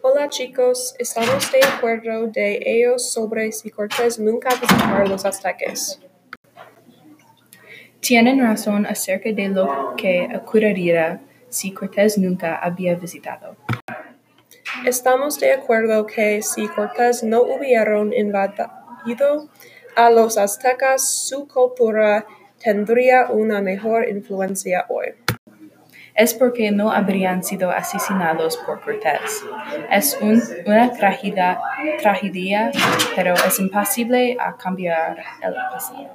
Hola chicos, ¿estamos de acuerdo de ellos sobre si Cortés nunca visitar los aztecas? Tienen razón acerca de lo que ocurriría si Cortés nunca había visitado. Estamos de acuerdo que si Cortés no hubiera invadido a los aztecas, su cultura tendría una mejor influencia hoy. Es porque no habrían sido asesinados por Cortés. Es un- una tragedia, pero es imposible cambiar el pasado.